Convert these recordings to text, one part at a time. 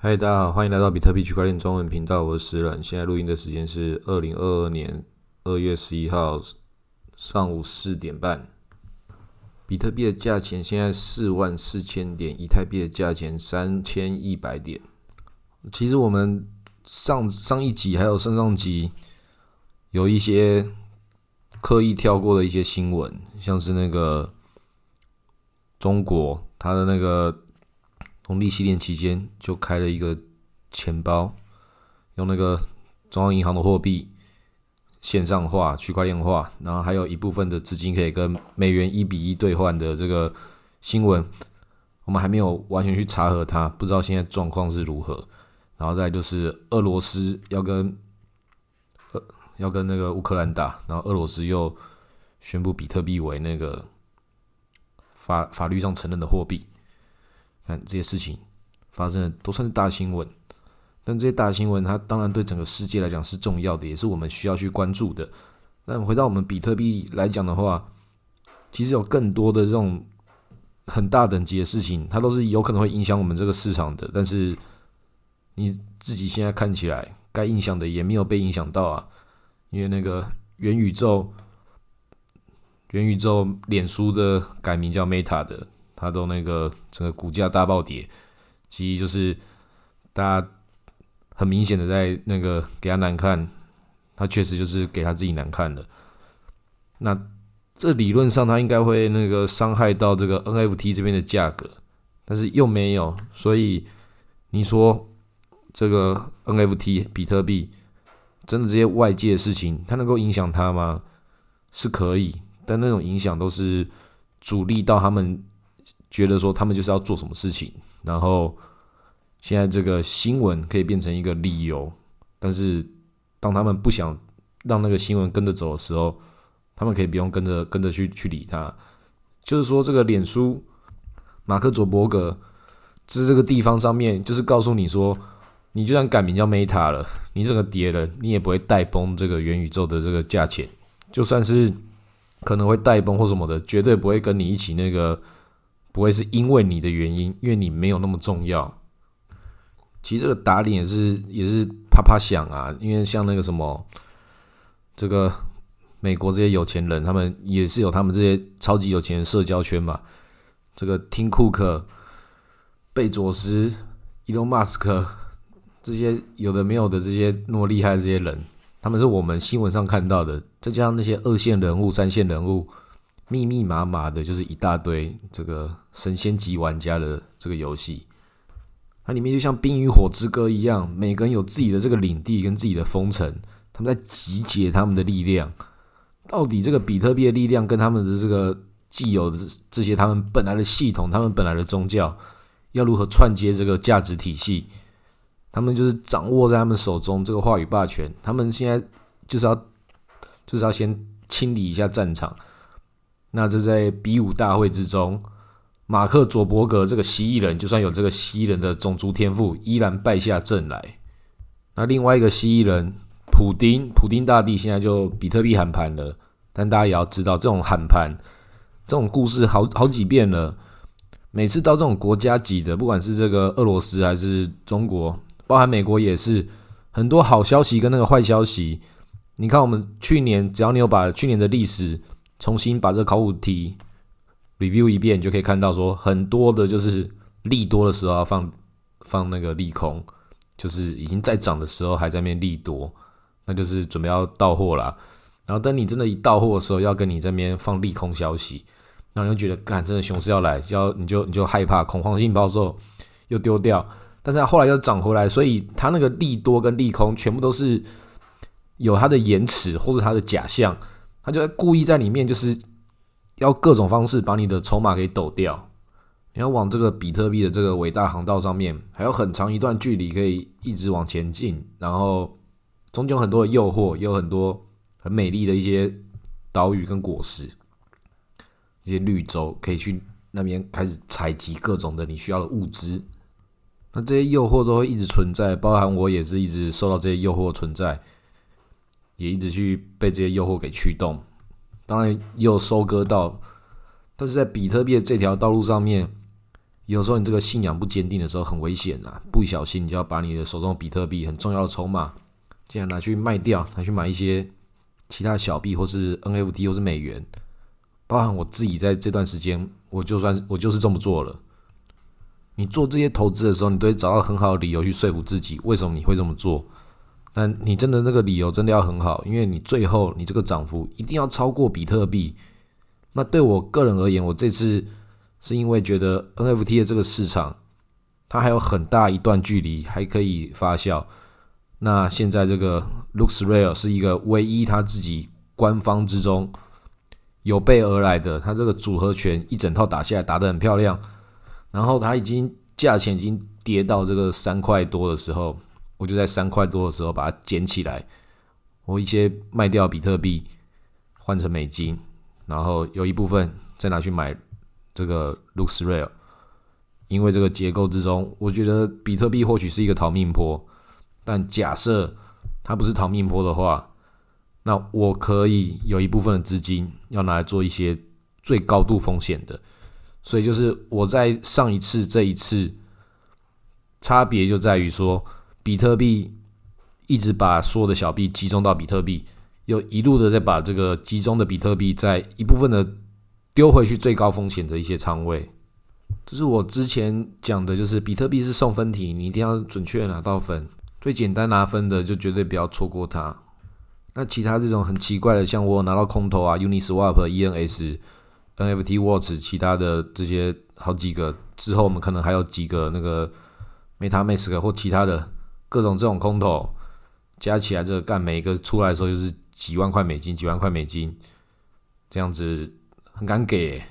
嗨，大家好，欢迎来到比特币区块链中文频道，我是石冷。现在录音的时间是二零二二年二月十一号上午四点半。比特币的价钱现在四万四千点，以太币的价钱三千一百点。其实我们上上一集还有上上集有一些刻意跳过的一些新闻，像是那个中国它的那个。从利息链期间就开了一个钱包，用那个中央银行的货币线上化、区块链化，然后还有一部分的资金可以跟美元一比一兑换的这个新闻，我们还没有完全去查核它，不知道现在状况是如何。然后再就是俄罗斯要跟呃要跟那个乌克兰打，然后俄罗斯又宣布比特币为那个法法律上承认的货币。看这些事情发生的都算是大新闻，但这些大新闻它当然对整个世界来讲是重要的，也是我们需要去关注的。但回到我们比特币来讲的话，其实有更多的这种很大等级的事情，它都是有可能会影响我们这个市场的。但是你自己现在看起来该影响的也没有被影响到啊，因为那个元宇宙，元宇宙脸书的改名叫 Meta 的。它都那个整个股价大暴跌，其实就是大家很明显的在那个给他难看，他确实就是给他自己难看的。那这理论上他应该会那个伤害到这个 NFT 这边的价格，但是又没有，所以你说这个 NFT 比特币真的这些外界的事情，它能够影响它吗？是可以，但那种影响都是主力到他们。觉得说他们就是要做什么事情，然后现在这个新闻可以变成一个理由，但是当他们不想让那个新闻跟着走的时候，他们可以不用跟着跟着去去理他。就是说，这个脸书马克佐伯格在这个地方上面，就是告诉你说，你就算改名叫 Meta 了，你这个跌了，你也不会带崩这个元宇宙的这个价钱，就算是可能会带崩或什么的，绝对不会跟你一起那个。不会是因为你的原因，因为你没有那么重要。其实这个打脸也是也是啪啪响啊，因为像那个什么，这个美国这些有钱人，他们也是有他们这些超级有钱的社交圈嘛。这个听库克、贝佐斯、伊隆马斯克这些有的没有的这些那么厉害的这些人，他们是我们新闻上看到的，再加上那些二线人物、三线人物。密密麻麻的，就是一大堆这个神仙级玩家的这个游戏，它里面就像《冰与火之歌》一样，每个人有自己的这个领地跟自己的封城，他们在集结他们的力量。到底这个比特币的力量跟他们的这个既有的这些他们本来的系统、他们本来的宗教，要如何串接这个价值体系？他们就是掌握在他们手中这个话语霸权，他们现在就是要就是要先清理一下战场。那这在比武大会之中，马克佐伯格这个蜥蜴人，就算有这个蜥蜴人的种族天赋，依然败下阵来。那另外一个蜥蜴人普丁，普丁大帝现在就比特币喊盘了。但大家也要知道，这种喊盘这种故事好好几遍了。每次到这种国家级的，不管是这个俄罗斯还是中国，包含美国也是，很多好消息跟那个坏消息。你看，我们去年只要你有把去年的历史。重新把这考古题 review 一遍，就可以看到说很多的，就是利多的时候要放放那个利空，就是已经在涨的时候还在面利多，那就是准备要到货了。然后等你真的一到货的时候，要跟你这边放利空消息，然后你就觉得，干，真的熊市要来，要你就你就害怕恐慌性抛售又丢掉，但是后来又涨回来，所以它那个利多跟利空全部都是有它的延迟或者它的假象。他就故意在里面，就是要各种方式把你的筹码给抖掉。你要往这个比特币的这个伟大航道上面，还有很长一段距离可以一直往前进。然后中间有很多的诱惑，也有很多很美丽的一些岛屿跟果实，一些绿洲可以去那边开始采集各种的你需要的物资。那这些诱惑都会一直存在，包含我也是一直受到这些诱惑存在。也一直去被这些诱惑给驱动，当然也有收割到，但是在比特币的这条道路上面，有时候你这个信仰不坚定的时候很危险啊，不小心你就要把你的手中比特币很重要的筹码，竟然拿去卖掉，拿去买一些其他小币或是 NFT 或是美元。包含我自己在这段时间，我就算我就是这么做了。你做这些投资的时候，你都会找到很好的理由去说服自己为什么你会这么做。那你真的那个理由真的要很好，因为你最后你这个涨幅一定要超过比特币。那对我个人而言，我这次是因为觉得 NFT 的这个市场它还有很大一段距离还可以发酵。那现在这个 LooksRare 是一个唯一他自己官方之中。有备而来的，它这个组合拳一整套打下来，打得很漂亮。然后它已经价钱已经跌到这个三块多的时候，我就在三块多的时候把它捡起来。我一些卖掉比特币换成美金，然后有一部分再拿去买这个 Looks Real，因为这个结构之中，我觉得比特币或许是一个逃命坡，但假设它不是逃命坡的话。那我可以有一部分的资金要拿来做一些最高度风险的，所以就是我在上一次这一次差别就在于说，比特币一直把所有的小币集中到比特币，又一路的在把这个集中的比特币在一部分的丢回去最高风险的一些仓位。这是我之前讲的，就是比特币是送分题，你一定要准确拿到分，最简单拿分的就绝对不要错过它。那其他这种很奇怪的，像我拿到空投啊，Uniswap、ENS、NFT Watch，其他的这些好几个之后，我们可能还有几个那个 MetaMask 或其他的各种这种空投，加起来这个干每一个出来的时候就是几万块美金，几万块美金，这样子很敢给。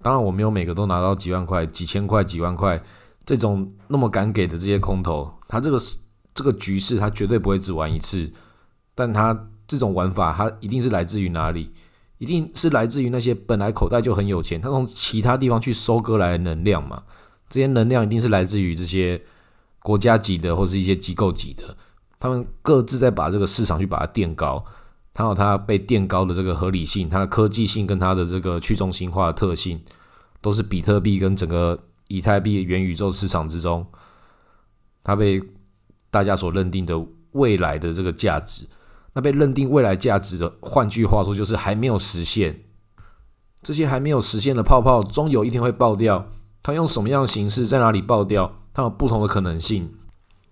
当然我没有每个都拿到几万块、几千块、几万块这种那么敢给的这些空投，他这个是这个局势他绝对不会只玩一次。但他这种玩法，他一定是来自于哪里？一定是来自于那些本来口袋就很有钱，他从其他地方去收割来的能量嘛？这些能量一定是来自于这些国家级的或是一些机构级的，他们各自在把这个市场去把它垫高，还有它被垫高的这个合理性，它的科技性跟它的这个去中心化的特性，都是比特币跟整个以太币元宇宙市场之中，它被大家所认定的未来的这个价值。那被认定未来价值的，换句话说就是还没有实现。这些还没有实现的泡泡，终有一天会爆掉。它用什么样的形式，在哪里爆掉？它有不同的可能性。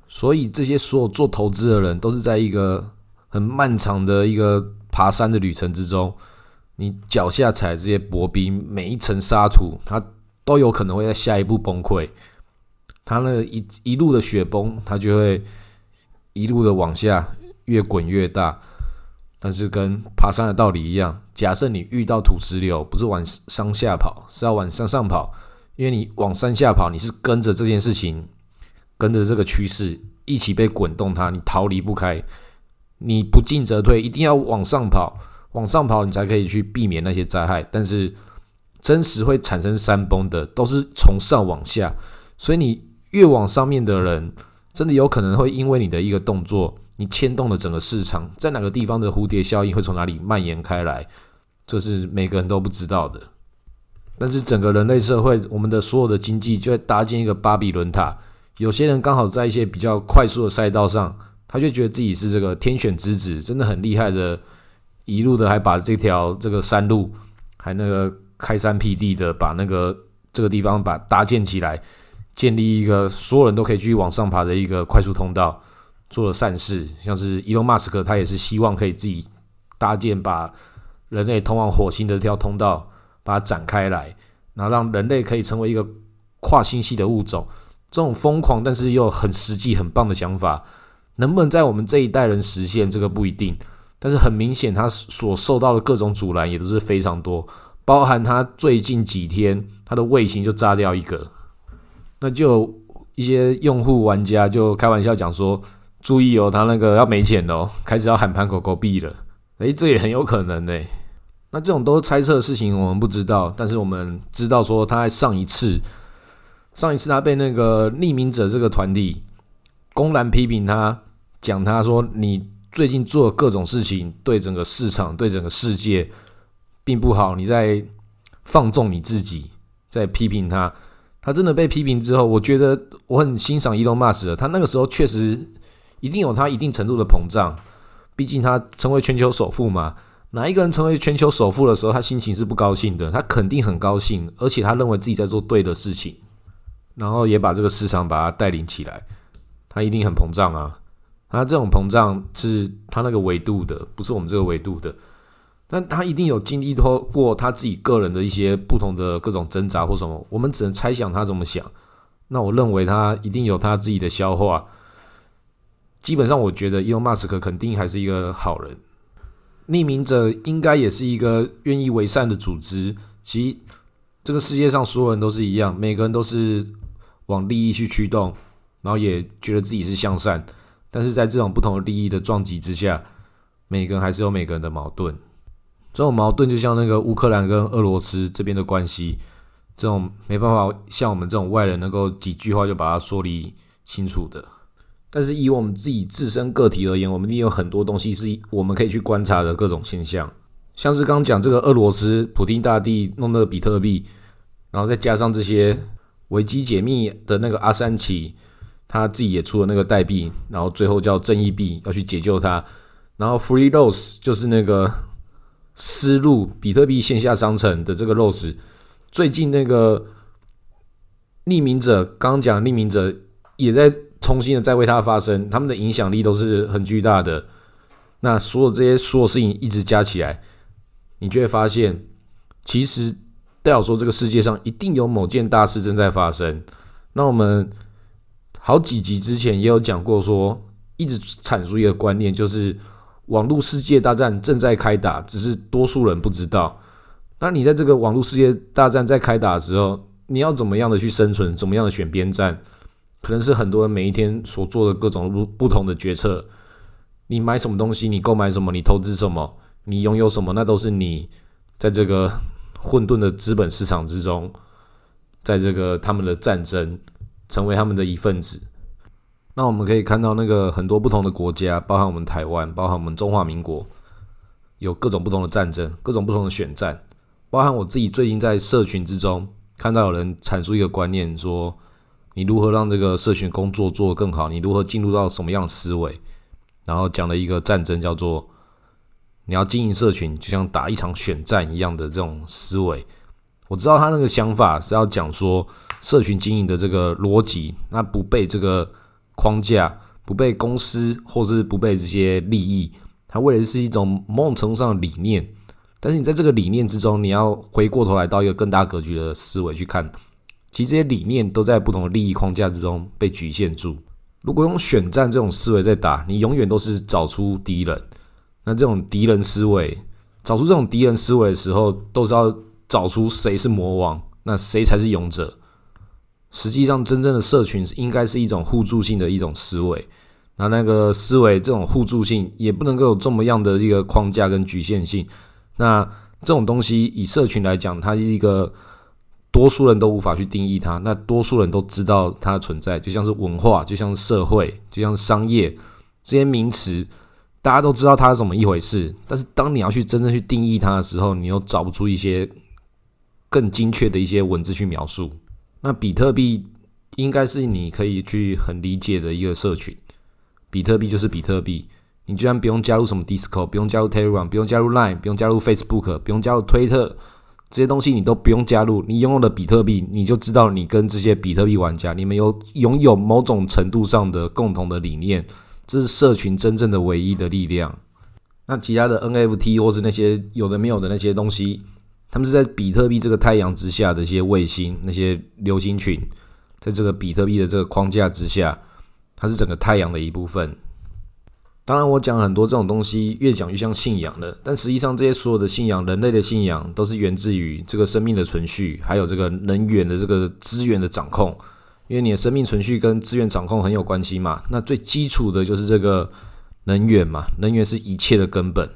所以这些所有做投资的人，都是在一个很漫长的一个爬山的旅程之中。你脚下踩这些薄冰，每一层沙土，它都有可能会在下一步崩溃。它那一一路的雪崩，它就会一路的往下。越滚越大，但是跟爬山的道理一样。假设你遇到土石流，不是往山下跑，是要往山上跑。因为你往山下跑，你是跟着这件事情，跟着这个趋势一起被滚动，它你逃离不开。你不进则退，一定要往上跑，往上跑你才可以去避免那些灾害。但是真实会产生山崩的，都是从上往下，所以你越往上面的人，真的有可能会因为你的一个动作。你牵动了整个市场，在哪个地方的蝴蝶效应会从哪里蔓延开来？这是每个人都不知道的。但是整个人类社会，我们的所有的经济就会搭建一个巴比伦塔。有些人刚好在一些比较快速的赛道上，他就觉得自己是这个天选之子，真的很厉害的，一路的还把这条这个山路，还那个开山辟地的把那个这个地方把搭建起来，建立一个所有人都可以继续往上爬的一个快速通道。做了善事，像是伊隆马斯克，他也是希望可以自己搭建把人类通往火星的这条通道，把它展开来，然后让人类可以成为一个跨星系的物种。这种疯狂但是又很实际、很棒的想法，能不能在我们这一代人实现，这个不一定。但是很明显，他所受到的各种阻拦也都是非常多，包含他最近几天他的卫星就炸掉一个，那就一些用户玩家就开玩笑讲说。注意哦，他那个要没钱哦，开始要喊盘狗狗币了。诶，这也很有可能呢。那这种都是猜测的事情，我们不知道。但是我们知道说，他在上一次，上一次他被那个匿名者这个团体公然批评他，讲他说你最近做各种事情，对整个市场、对整个世界并不好，你在放纵你自己，在批评他。他真的被批评之后，我觉得我很欣赏伊隆马斯的。他那个时候确实一定有他一定程度的膨胀，毕竟他成为全球首富嘛。哪一个人成为全球首富的时候，他心情是不高兴的？他肯定很高兴，而且他认为自己在做对的事情，然后也把这个市场把它带领起来。他一定很膨胀啊！他这种膨胀是他那个维度的，不是我们这个维度的。但他一定有经历过他自己个人的一些不同的各种挣扎或什么，我们只能猜想他怎么想。那我认为他一定有他自己的消化。基本上，我觉得伊隆马斯克肯定还是一个好人。匿名者应该也是一个愿意为善的组织。其实，这个世界上所有人都是一样，每个人都是往利益去驱动，然后也觉得自己是向善。但是在这种不同的利益的撞击之下，每个人还是有每个人的矛盾。这种矛盾就像那个乌克兰跟俄罗斯这边的关系，这种没办法像我们这种外人能够几句话就把它说理清楚的。但是以我们自己自身个体而言，我们一定有很多东西是我们可以去观察的各种现象，像是刚讲这个俄罗斯普丁大帝弄那个比特币，然后再加上这些维基解密的那个阿三奇，他自己也出了那个代币，然后最后叫正义币要去解救他，然后 Free Rose 就是那个。思路比特币线下商城的这个 Rose，最近那个匿名者刚讲匿名者也在重新的在为它发声，他们的影响力都是很巨大的。那所有这些所有事情一直加起来，你就会发现，其实代表说这个世界上一定有某件大事正在发生。那我们好几集之前也有讲过，说一直阐述一个观念，就是。网络世界大战正在开打，只是多数人不知道。那你在这个网络世界大战在开打的时候，你要怎么样的去生存？怎么样的选边站？可能是很多人每一天所做的各种不不同的决策。你买什么东西？你购买什么？你投资什么？你拥有什么？那都是你在这个混沌的资本市场之中，在这个他们的战争，成为他们的一份子。那我们可以看到，那个很多不同的国家，包含我们台湾，包含我们中华民国，有各种不同的战争，各种不同的选战。包含我自己最近在社群之中看到有人阐述一个观念，说你如何让这个社群工作做得更好，你如何进入到什么样的思维，然后讲了一个战争，叫做你要经营社群，就像打一场选战一样的这种思维。我知道他那个想法是要讲说，社群经营的这个逻辑，那不被这个。框架不被公司或是不被这些利益，它为的是一种某种程度上的理念。但是你在这个理念之中，你要回过头来到一个更大格局的思维去看，其实这些理念都在不同的利益框架之中被局限住。如果用选战这种思维在打，你永远都是找出敌人。那这种敌人思维，找出这种敌人思维的时候，都是要找出谁是魔王，那谁才是勇者。实际上，真正的社群应该是一种互助性的一种思维。那那个思维，这种互助性也不能够有这么样的一个框架跟局限性。那这种东西，以社群来讲，它是一个多数人都无法去定义它。那多数人都知道它的存在，就像是文化，就像是社会，就像是商业这些名词，大家都知道它是怎么一回事。但是，当你要去真正去定义它的时候，你又找不出一些更精确的一些文字去描述。那比特币应该是你可以去很理解的一个社群。比特币就是比特币，你居然不用加入什么 Discord，不用加入 Telegram，不用加入 Line，不用加入 Facebook，不用加入推特，这些东西你都不用加入。你拥有了比特币，你就知道你跟这些比特币玩家，你们有拥有某种程度上的共同的理念，这是社群真正的唯一的力量。那其他的 NFT 或是那些有的没有的那些东西。他们是在比特币这个太阳之下的一些卫星，那些流星群，在这个比特币的这个框架之下，它是整个太阳的一部分。当然，我讲很多这种东西，越讲越像信仰了。但实际上，这些所有的信仰，人类的信仰，都是源自于这个生命的存续，还有这个能源的这个资源的掌控。因为你的生命存续跟资源掌控很有关系嘛。那最基础的就是这个能源嘛，能源是一切的根本。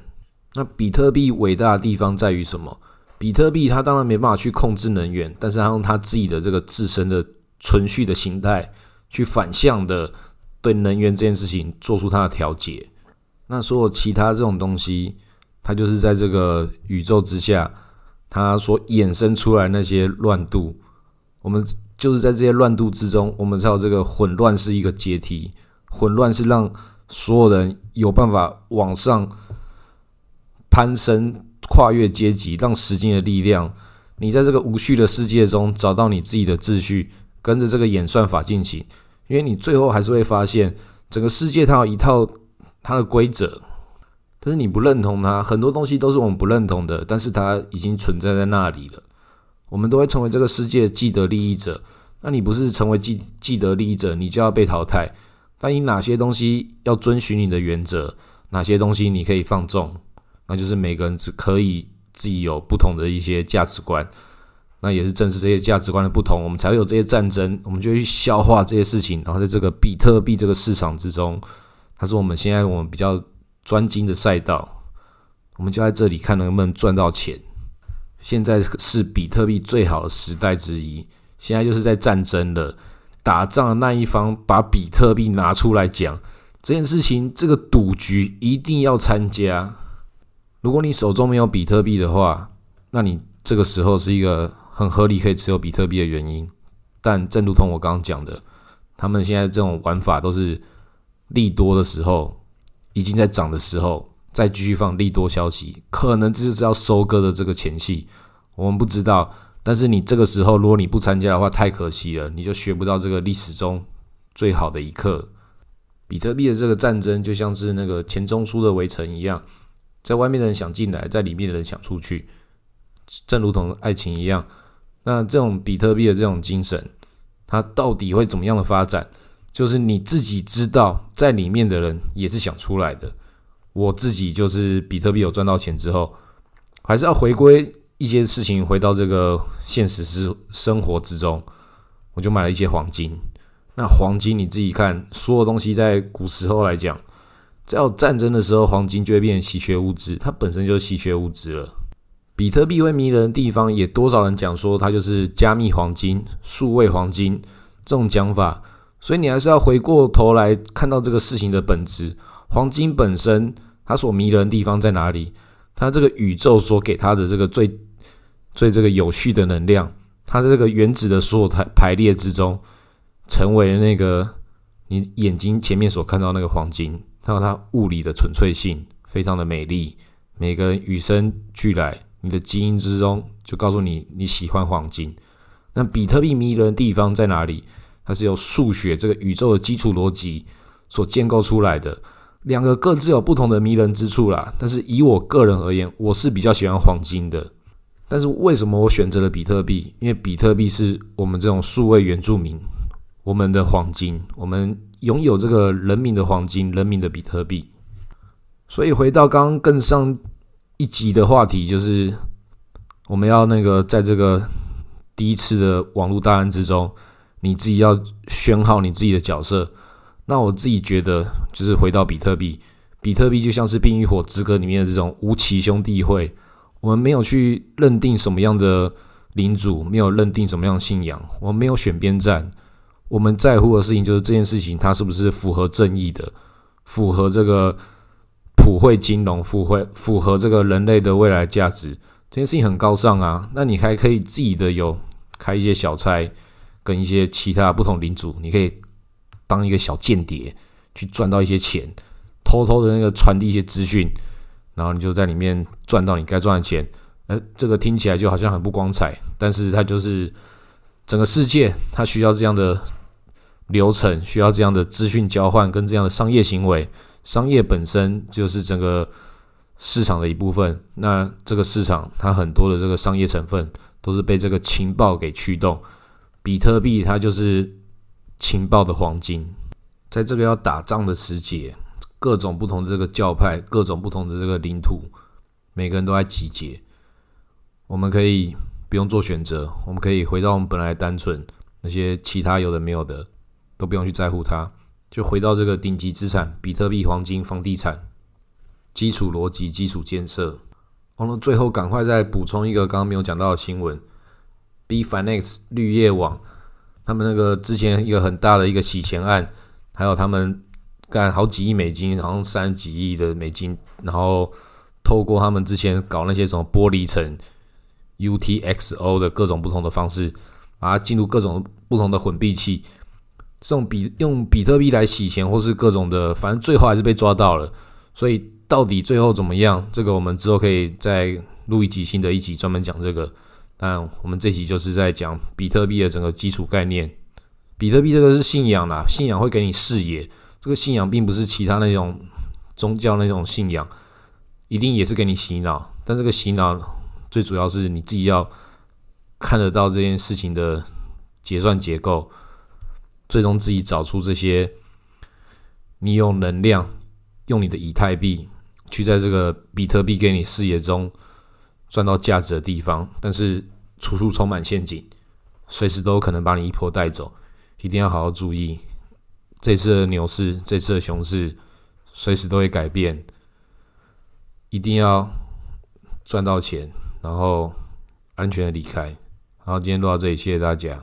那比特币伟大的地方在于什么？比特币它当然没办法去控制能源，但是它用它自己的这个自身的存续的形态，去反向的对能源这件事情做出它的调节。那所有其他这种东西，它就是在这个宇宙之下，它所衍生出来那些乱度。我们就是在这些乱度之中，我们知道这个混乱是一个阶梯，混乱是让所有人有办法往上攀升、跨越阶级，让时间的力量，你在这个无序的世界中找到你自己的秩序，跟着这个演算法进行，因为你最后还是会发现，整个世界它有一套它的规则，但是你不认同它，很多东西都是我们不认同的，但是它已经存在在那里了。我们都会成为这个世界既得利益者。那你不是成为既既得利益者，你就要被淘汰。但你哪些东西要遵循你的原则？哪些东西你可以放纵？那就是每个人只可以自己有不同的一些价值观。那也是正是这些价值观的不同，我们才会有这些战争。我们就去消化这些事情。然后在这个比特币这个市场之中，它是我们现在我们比较专精的赛道。我们就在这里看能不能赚到钱。现在是比特币最好的时代之一。现在就是在战争了，打仗的那一方把比特币拿出来讲这件事情，这个赌局一定要参加。如果你手中没有比特币的话，那你这个时候是一个很合理可以持有比特币的原因。但正如同我刚刚讲的，他们现在这种玩法都是利多的时候，已经在涨的时候。再继续放利多消息，可能这就是要收割的这个前戏，我们不知道。但是你这个时候，如果你不参加的话，太可惜了，你就学不到这个历史中最好的一课。比特币的这个战争就像是那个钱钟书的围城一样，在外面的人想进来，在里面的人想出去，正如同爱情一样。那这种比特币的这种精神，它到底会怎么样的发展？就是你自己知道，在里面的人也是想出来的。我自己就是比特币有赚到钱之后，还是要回归一些事情，回到这个现实之生活之中，我就买了一些黄金。那黄金你自己看，所有东西在古时候来讲，只要战争的时候，黄金就会变成稀缺物质，它本身就是稀缺物质了。比特币会迷人的地方，也多少人讲说它就是加密黄金、数位黄金这种讲法，所以你还是要回过头来看到这个事情的本质。黄金本身，它所迷人的地方在哪里？它这个宇宙所给它的这个最最这个有序的能量，它在这个原子的所有排排列之中，成为那个你眼睛前面所看到那个黄金，还有它物理的纯粹性，非常的美丽。每个人与生俱来，你的基因之中就告诉你你喜欢黄金。那比特币迷人的地方在哪里？它是由数学这个宇宙的基础逻辑所建构出来的。两个各自有不同的迷人之处啦，但是以我个人而言，我是比较喜欢黄金的。但是为什么我选择了比特币？因为比特币是我们这种数位原住民，我们的黄金，我们拥有这个人民的黄金，人民的比特币。所以回到刚刚更上一集的话题，就是我们要那个在这个第一次的网络大案之中，你自己要选好你自己的角色。那我自己觉得，就是回到比特币，比特币就像是《冰与火之歌》里面的这种无奇兄弟会。我们没有去认定什么样的领主，没有认定什么样的信仰，我们没有选边站。我们在乎的事情就是这件事情，它是不是符合正义的，符合这个普惠金融，符合符合这个人类的未来价值。这件事情很高尚啊。那你还可以自己的有开一些小差，跟一些其他不同领主，你可以。当一个小间谍去赚到一些钱，偷偷的那个传递一些资讯，然后你就在里面赚到你该赚的钱。呃，这个听起来就好像很不光彩，但是它就是整个世界，它需要这样的流程，需要这样的资讯交换跟这样的商业行为。商业本身就是整个市场的一部分。那这个市场它很多的这个商业成分都是被这个情报给驱动。比特币它就是。情报的黄金，在这个要打仗的时节，各种不同的这个教派，各种不同的这个领土，每个人都在集结。我们可以不用做选择，我们可以回到我们本来单纯，那些其他有的没有的都不用去在乎它，就回到这个顶级资产——比特币、黄金、房地产，基础逻辑、基础建设。完了，最后赶快再补充一个刚刚没有讲到的新闻：B Finance 绿叶网。他们那个之前一个很大的一个洗钱案，还有他们干好几亿美金，好像三几亿的美金，然后透过他们之前搞那些什么玻璃层 UTXO 的各种不同的方式，把它进入各种不同的混币器，这种比用比特币来洗钱或是各种的，反正最后还是被抓到了。所以到底最后怎么样？这个我们之后可以再录一集新的一集专门讲这个。但我们这集就是在讲比特币的整个基础概念。比特币这个是信仰啦，信仰会给你视野。这个信仰并不是其他那种宗教那种信仰，一定也是给你洗脑。但这个洗脑最主要是你自己要看得到这件事情的结算结构，最终自己找出这些你用能量用你的以太币去在这个比特币给你视野中赚到价值的地方，但是处处充满陷阱，随时都有可能把你一波带走，一定要好好注意。这次的牛市，这次的熊市，随时都会改变，一定要赚到钱，然后安全的离开。好，今天录到这里，谢谢大家。